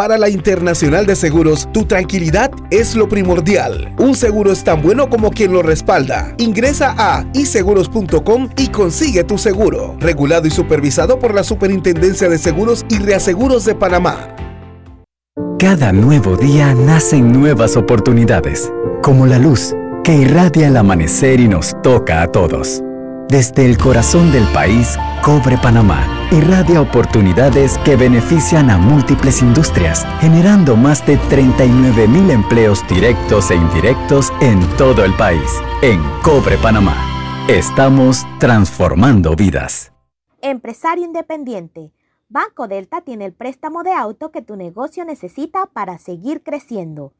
Para la Internacional de Seguros, tu tranquilidad es lo primordial. Un seguro es tan bueno como quien lo respalda. Ingresa a iseguros.com y consigue tu seguro. Regulado y supervisado por la Superintendencia de Seguros y Reaseguros de Panamá. Cada nuevo día nacen nuevas oportunidades, como la luz que irradia el amanecer y nos toca a todos. Desde el corazón del país, Cobre Panamá irradia oportunidades que benefician a múltiples industrias, generando más de 39 mil empleos directos e indirectos en todo el país. En Cobre Panamá, estamos transformando vidas. Empresario independiente. Banco Delta tiene el préstamo de auto que tu negocio necesita para seguir creciendo.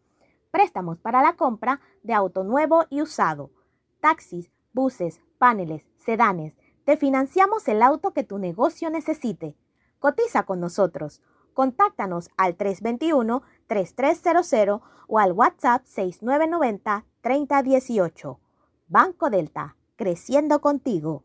Préstamos para la compra de auto nuevo y usado, taxis, buses, paneles, sedanes. Te financiamos el auto que tu negocio necesite. Cotiza con nosotros. Contáctanos al 321-3300 o al WhatsApp 6990-3018. Banco Delta, creciendo contigo.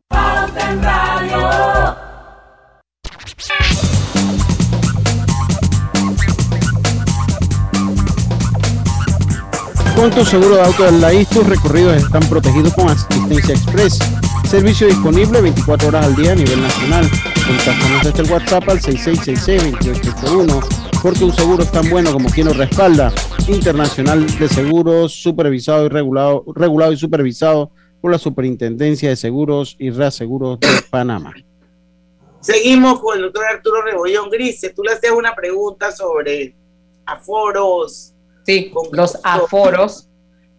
Con tu seguro de auto del LAIS, tus recorridos están protegidos con asistencia express. Servicio disponible 24 horas al día a nivel nacional. Contáctanos desde el WhatsApp al 6666-2881 porque un seguro es tan bueno como quien lo respalda. Internacional de Seguros, supervisado y regulado, regulado y supervisado por la Superintendencia de Seguros y Reaseguros de Panamá. Seguimos con el doctor Arturo Rebollón Grise. Tú le hacías una pregunta sobre aforos. Sí, los aforos,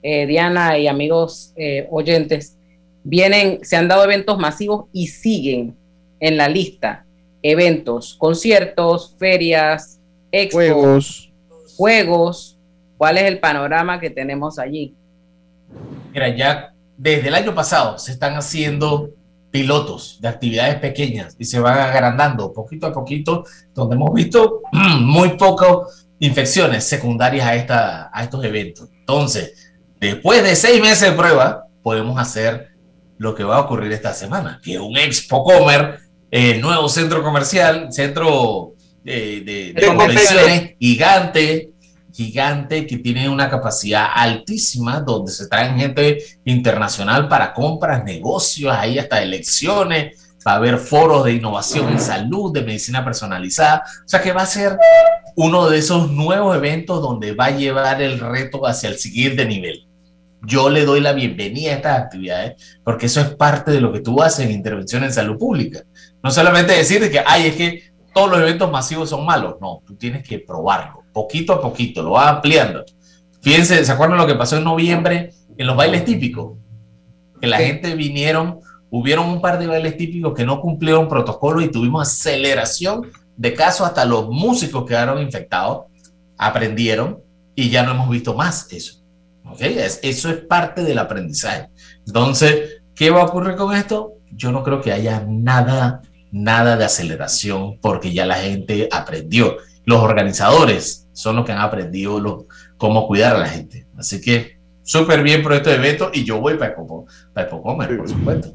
eh, Diana y amigos eh, oyentes, vienen, se han dado eventos masivos y siguen en la lista. Eventos, conciertos, ferias, expos, Juegos. juegos. ¿Cuál es el panorama que tenemos allí? Mira, ya desde el año pasado se están haciendo pilotos de actividades pequeñas y se van agrandando poquito a poquito, donde hemos visto [clears throat] muy pocas infecciones secundarias a, esta, a estos eventos. Entonces, después de seis meses de prueba, podemos hacer lo que va a ocurrir esta semana, que es un Expo Comer, eh, nuevo centro comercial, centro eh, de, de De convenciones gigante, gigante que tiene una capacidad altísima donde se traen gente internacional para compras, negocios, ahí hasta elecciones, va a haber foros de innovación en salud, de medicina personalizada, o sea que va a ser uno de esos nuevos eventos donde va a llevar el reto hacia el siguiente nivel. Yo le doy la bienvenida a estas actividades porque eso es parte de lo que tú haces en intervención en salud pública. No solamente decir que, ay, es que todos los eventos masivos son malos. No, tú tienes que probarlo, poquito a poquito, lo vas ampliando. Fíjense, ¿se acuerdan lo que pasó en noviembre en los bailes típicos? Que la gente vinieron, hubieron un par de bailes típicos que no cumplieron protocolo y tuvimos aceleración de casos, hasta los músicos quedaron infectados, aprendieron y ya no hemos visto más eso. ¿ok? Es- eso es parte del aprendizaje. Entonces, ¿qué va a ocurrir con esto? Yo no creo que haya nada, nada de aceleración porque ya la gente aprendió. Los organizadores son los que han aprendido lo- cómo cuidar a la gente. Así que súper bien por este evento y yo voy para Ecopo- para por supuesto.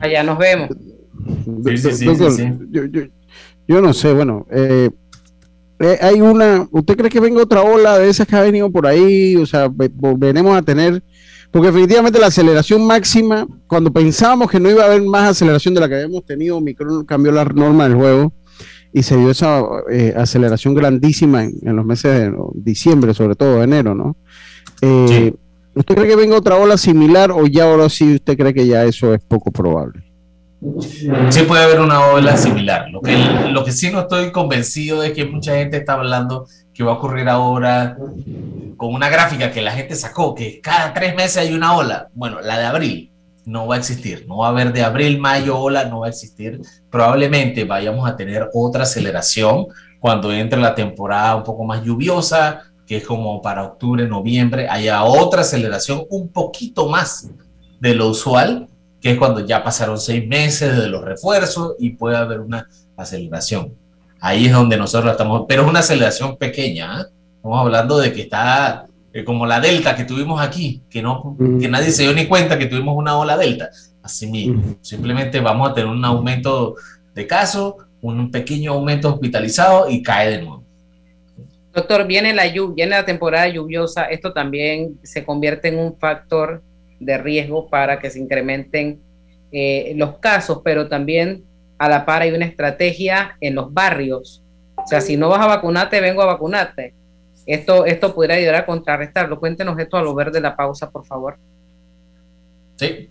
Allá nos vemos. Sí, sí, sí, Doctor, sí, sí. Yo, yo- yo no sé, bueno, eh, eh, hay una, ¿usted cree que venga otra ola de esas que ha venido por ahí? O sea, ve- volveremos a tener, porque definitivamente la aceleración máxima, cuando pensábamos que no iba a haber más aceleración de la que habíamos tenido, Micron cambió la norma del juego y se dio esa eh, aceleración grandísima en, en los meses de diciembre, sobre todo enero, ¿no? Eh, ¿Usted cree que venga otra ola similar o ya ahora sí usted cree que ya eso es poco probable? Sí puede haber una ola similar. Lo que, lo que sí no estoy convencido es que mucha gente está hablando que va a ocurrir ahora con una gráfica que la gente sacó, que cada tres meses hay una ola. Bueno, la de abril no va a existir. No va a haber de abril, mayo, ola, no va a existir. Probablemente vayamos a tener otra aceleración cuando entre la temporada un poco más lluviosa, que es como para octubre, noviembre, haya otra aceleración un poquito más de lo usual, que es cuando ya pasaron seis meses de los refuerzos y puede haber una aceleración. Ahí es donde nosotros estamos, pero es una aceleración pequeña. ¿eh? Estamos hablando de que está eh, como la delta que tuvimos aquí, que, no, que nadie se dio ni cuenta que tuvimos una ola delta. Así mismo, simplemente vamos a tener un aumento de casos, un pequeño aumento hospitalizado y cae de nuevo. Doctor, viene la, viene la temporada lluviosa, esto también se convierte en un factor de riesgo para que se incrementen eh, los casos, pero también a la par hay una estrategia en los barrios. O sea, si no vas a vacunarte, vengo a vacunarte. Esto, esto pudiera ayudar a contrarrestarlo. Cuéntenos esto a lo ver de la pausa, por favor. Sí.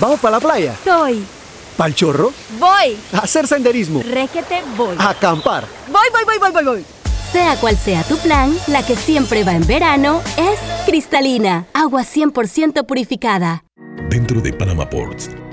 ¿Vamos para la playa? Soy. ¿Pal chorro? Voy. A hacer senderismo. Requete voy. A acampar. Voy, voy, voy, voy, voy, voy. Sea cual sea tu plan, la que siempre va en verano es cristalina, agua 100% purificada. Dentro de Panama Ports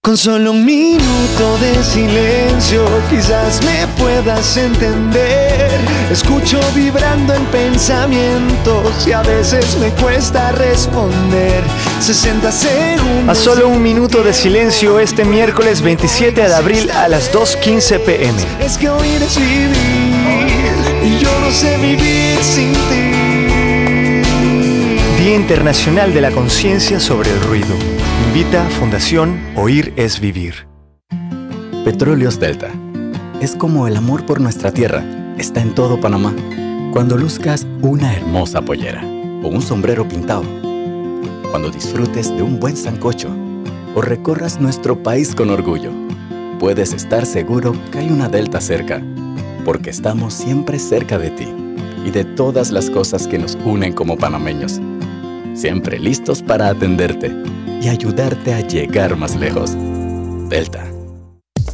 Con solo un minuto de silencio quizás me puedas entender. Escucho vibrando en pensamientos y a veces me cuesta responder. 60 segundos. A solo un minuto de silencio este miércoles 27 de abril a las 2.15 pm. Es que oír es vivir y yo no sé vivir sin ti. Día Internacional de la Conciencia sobre el Ruido. Invita Fundación Oír es Vivir. Petróleos Delta. Es como el amor por nuestra tierra. Está en todo Panamá. Cuando luzcas una hermosa pollera o un sombrero pintado. Cuando disfrutes de un buen sancocho o recorras nuestro país con orgullo. Puedes estar seguro que hay una Delta cerca, porque estamos siempre cerca de ti y de todas las cosas que nos unen como panameños. Siempre listos para atenderte y ayudarte a llegar más lejos. Delta.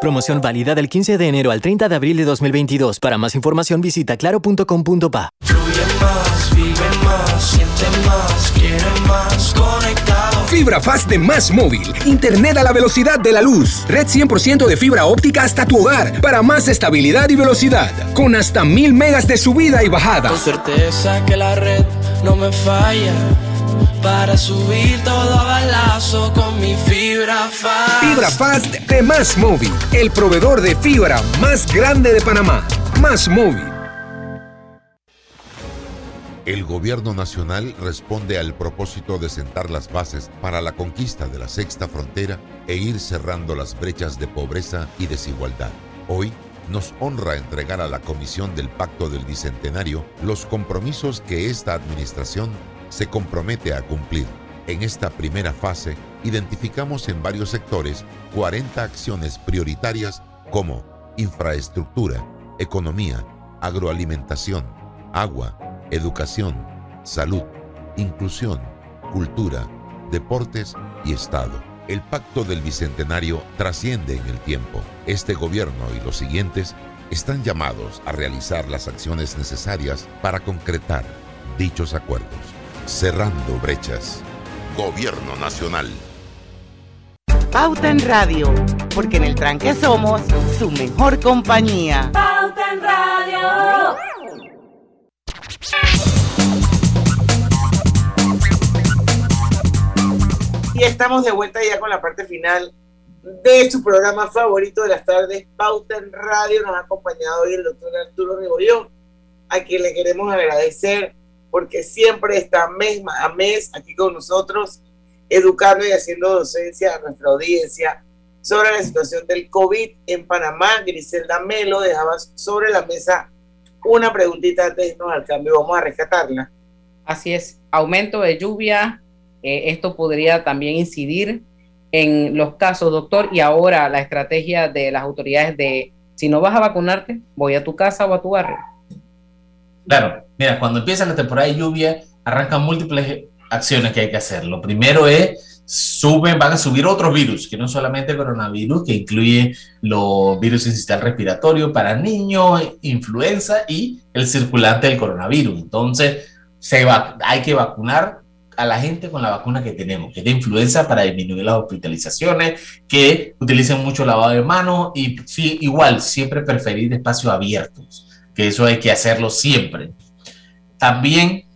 Promoción válida del 15 de enero al 30 de abril de 2022. Para más información visita claro.com.pa. Fibra Fast de Más Móvil. Internet a la velocidad de la luz. Red 100% de fibra óptica hasta tu hogar. Para más estabilidad y velocidad. Con hasta mil megas de subida y bajada. Con certeza que la red no me falla. Para subir todo a balazo con mi fibra fast. Fibra Fast de Más Móvil. El proveedor de fibra más grande de Panamá. Más Móvil. El gobierno nacional responde al propósito de sentar las bases para la conquista de la sexta frontera e ir cerrando las brechas de pobreza y desigualdad. Hoy nos honra entregar a la Comisión del Pacto del Bicentenario los compromisos que esta administración se compromete a cumplir. En esta primera fase, identificamos en varios sectores 40 acciones prioritarias como infraestructura, economía, agroalimentación, agua, educación, salud, inclusión, cultura, deportes y Estado. El pacto del Bicentenario trasciende en el tiempo. Este gobierno y los siguientes están llamados a realizar las acciones necesarias para concretar dichos acuerdos. Cerrando brechas. Gobierno Nacional. Pauta en Radio, porque en el tranque somos su mejor compañía. Pauta en Radio. Y estamos de vuelta ya con la parte final de su programa favorito de las tardes, Pauta en Radio. Nos ha acompañado hoy el doctor Arturo Rebollón, a quien le queremos agradecer porque siempre está mes a mes aquí con nosotros, educando y haciendo docencia a nuestra audiencia sobre la situación del COVID en Panamá. Griselda Melo dejaba sobre la mesa una preguntita antes de irnos al cambio. Vamos a rescatarla. Así es, aumento de lluvia, eh, esto podría también incidir en los casos, doctor, y ahora la estrategia de las autoridades de si no vas a vacunarte, voy a tu casa o a tu barrio. Claro, mira, cuando empieza la temporada de lluvia, arrancan múltiples acciones que hay que hacer. Lo primero es suben, van a subir otros virus, que no solamente coronavirus, que incluye los virus sistema respiratorio para niños, influenza y el circulante del coronavirus. Entonces, hay que vacunar a la gente con la vacuna que tenemos, que es de influenza para disminuir las hospitalizaciones, que utilicen mucho lavado de manos y igual, siempre preferir espacios abiertos, que eso hay que hacerlo siempre. También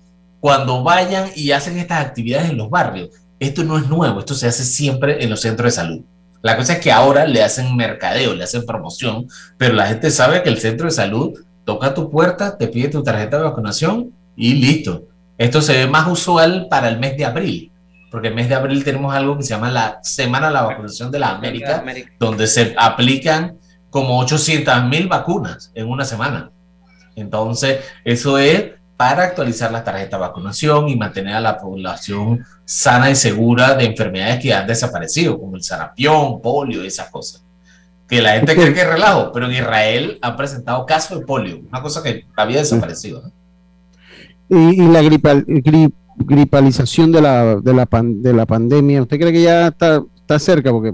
cuando vayan y hacen estas actividades en los barrios, esto no es nuevo, esto se hace siempre en los centros de salud. La cosa es que ahora le hacen mercadeo, le hacen promoción, pero la gente sabe que el centro de salud toca tu puerta, te pide tu tarjeta de vacunación y listo esto se ve más usual para el mes de abril, porque el mes de abril tenemos algo que se llama la Semana de la Vacunación de la América, donde se aplican como 800 mil vacunas en una semana. Entonces, eso es para actualizar la tarjeta de vacunación y mantener a la población sana y segura de enfermedades que han desaparecido, como el sarampión, polio, esas cosas. Que la gente cree que es relajo, pero en Israel han presentado casos de polio, una cosa que había desaparecido. ¿no? y, la gripal, gripalización de la, de, la de la pandemia, ¿usted cree que ya está cerca? Porque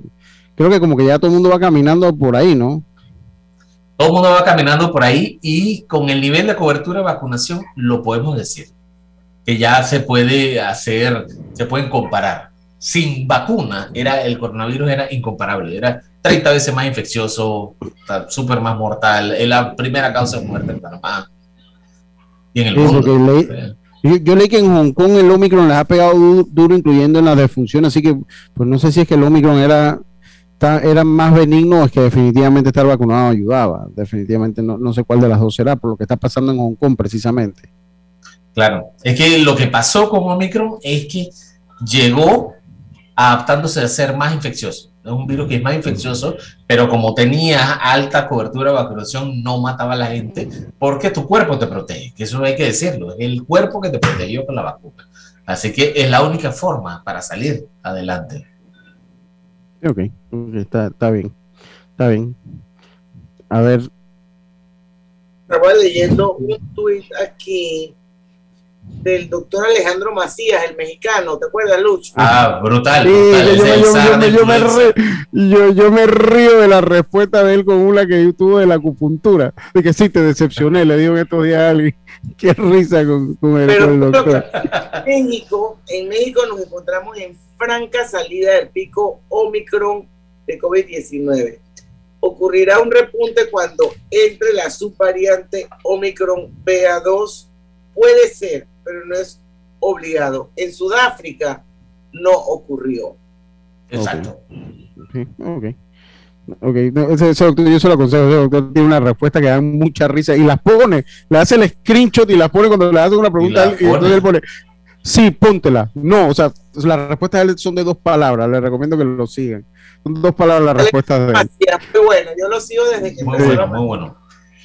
creo que como que ya todo el mundo va caminando por ahí, ¿no? Todo el mundo va caminando por ahí y con el nivel de cobertura de vacunación lo podemos decir, que ya se puede hacer, se pueden comparar. Sin vacuna, era, el coronavirus era incomparable, era 30 veces más infeccioso, súper más mortal, es la primera causa de muerte en Panamá yo, leí que en Hong Kong el Omicron les ha pegado duro, incluyendo en la defunción, así que pues no sé si es que el Omicron era, era más benigno es que definitivamente estar vacunado ayudaba. Definitivamente no, no sé cuál de las dos será, por lo que está pasando en Hong Kong precisamente. Claro, es que lo que pasó con Omicron es que llegó adaptándose a ser más infeccioso es un virus que es más infeccioso, pero como tenía alta cobertura de vacunación, no mataba a la gente porque tu cuerpo te protege, que eso hay que decirlo, es el cuerpo que te protegió con la vacuna. Así que es la única forma para salir adelante. Ok, está, está bien, está bien. A ver. Estaba leyendo un tweet aquí del doctor Alejandro Macías, el mexicano, ¿te acuerdas, Lucho? Ah, brutal. Sí, brutal. yo, Ese yo- me yo- yo me río de la respuesta de él con una que yo tuve de la acupuntura. De que sí, te decepcioné, le digo en estos días a alguien. [laughs] Qué risa con, con el, con el doctor. México, en México nos encontramos en franca salida del pico Omicron de COVID-19. Ocurrirá un repunte cuando entre la subvariante Omicron BA2. Puede ser, pero no es obligado. En Sudáfrica no ocurrió. Exacto. Sí, ok. Ok, no, ese, ese doctor, yo se lo aconsejo, ese doctor tiene una respuesta que da mucha risa y las pone, le hace el screenshot y las pone cuando le hacen una pregunta y entonces él pone, sí, póntela. No, o sea, las respuestas de él son de dos palabras, les recomiendo que lo sigan. Son dos palabras las respuestas de él. Muy bueno, yo lo sigo desde que Muy empezó bueno, la muy bueno.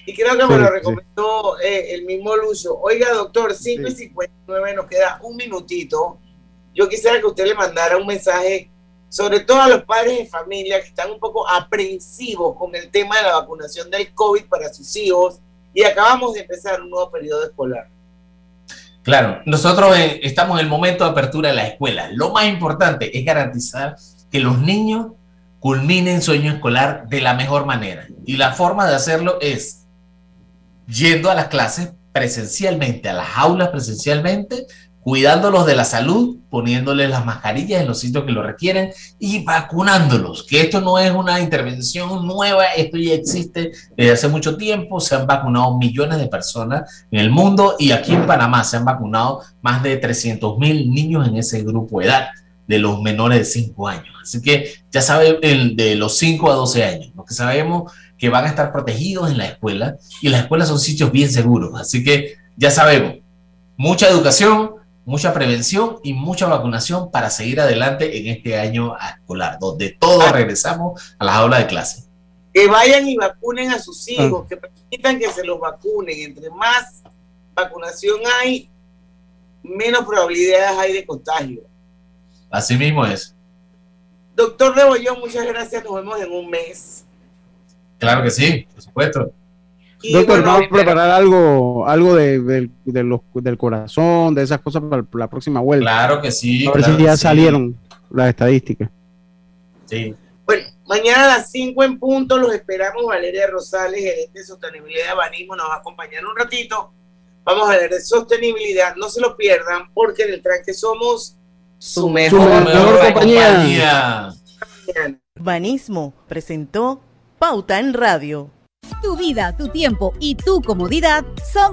Y creo que Sí, me lo sí. recomendó eh, el mismo Lucio. Oiga, doctor, 5 y 59 nos queda un minutito. Yo quisiera que usted le mandara un mensaje, sobre todo a los padres de familia que están un poco aprensivos con el tema de la vacunación del COVID para sus hijos. Y acabamos de empezar un nuevo periodo escolar. Claro, nosotros eh, estamos en el momento de apertura de la escuela. Lo más importante es garantizar que los niños culminen su año escolar de la mejor manera. Y la forma de hacerlo es yendo a las clases presencialmente, a las aulas presencialmente, cuidándolos de la salud, poniéndoles las mascarillas en los sitios que lo requieren y vacunándolos, que esto no es una intervención nueva, esto ya existe desde hace mucho tiempo, se han vacunado millones de personas en el mundo y aquí en Panamá se han vacunado más de 300 mil niños en ese grupo de edad de los menores de 5 años. Así que ya saben, de los 5 a 12 años, lo que sabemos que van a estar protegidos en la escuela y las escuelas son sitios bien seguros. Así que ya sabemos, mucha educación, mucha prevención y mucha vacunación para seguir adelante en este año escolar, donde todos regresamos a las aulas de clase. Que vayan y vacunen a sus hijos, que permitan que se los vacunen. Entre más vacunación hay, menos probabilidades hay de contagio. Así mismo es. Doctor Rebollón, muchas gracias. Nos vemos en un mes. Claro que sí, por supuesto. Y Doctor, bueno, vamos a preparar algo, algo de, del- de los, del corazón, de esas cosas para la próxima vuelta. Claro que sí. A ver claro si ya sí. salieron las estadísticas. Sí. Bueno, mañana a las 5 en punto los esperamos. Valeria Rosales, gerente de sostenibilidad de Banismo, nos va a acompañar un ratito. Vamos a hablar de sostenibilidad. No se lo pierdan porque en el tranque somos su mejor, mejor compañía. Banismo presentó Pauta en Radio. Tu vida, tu tiempo y tu comodidad son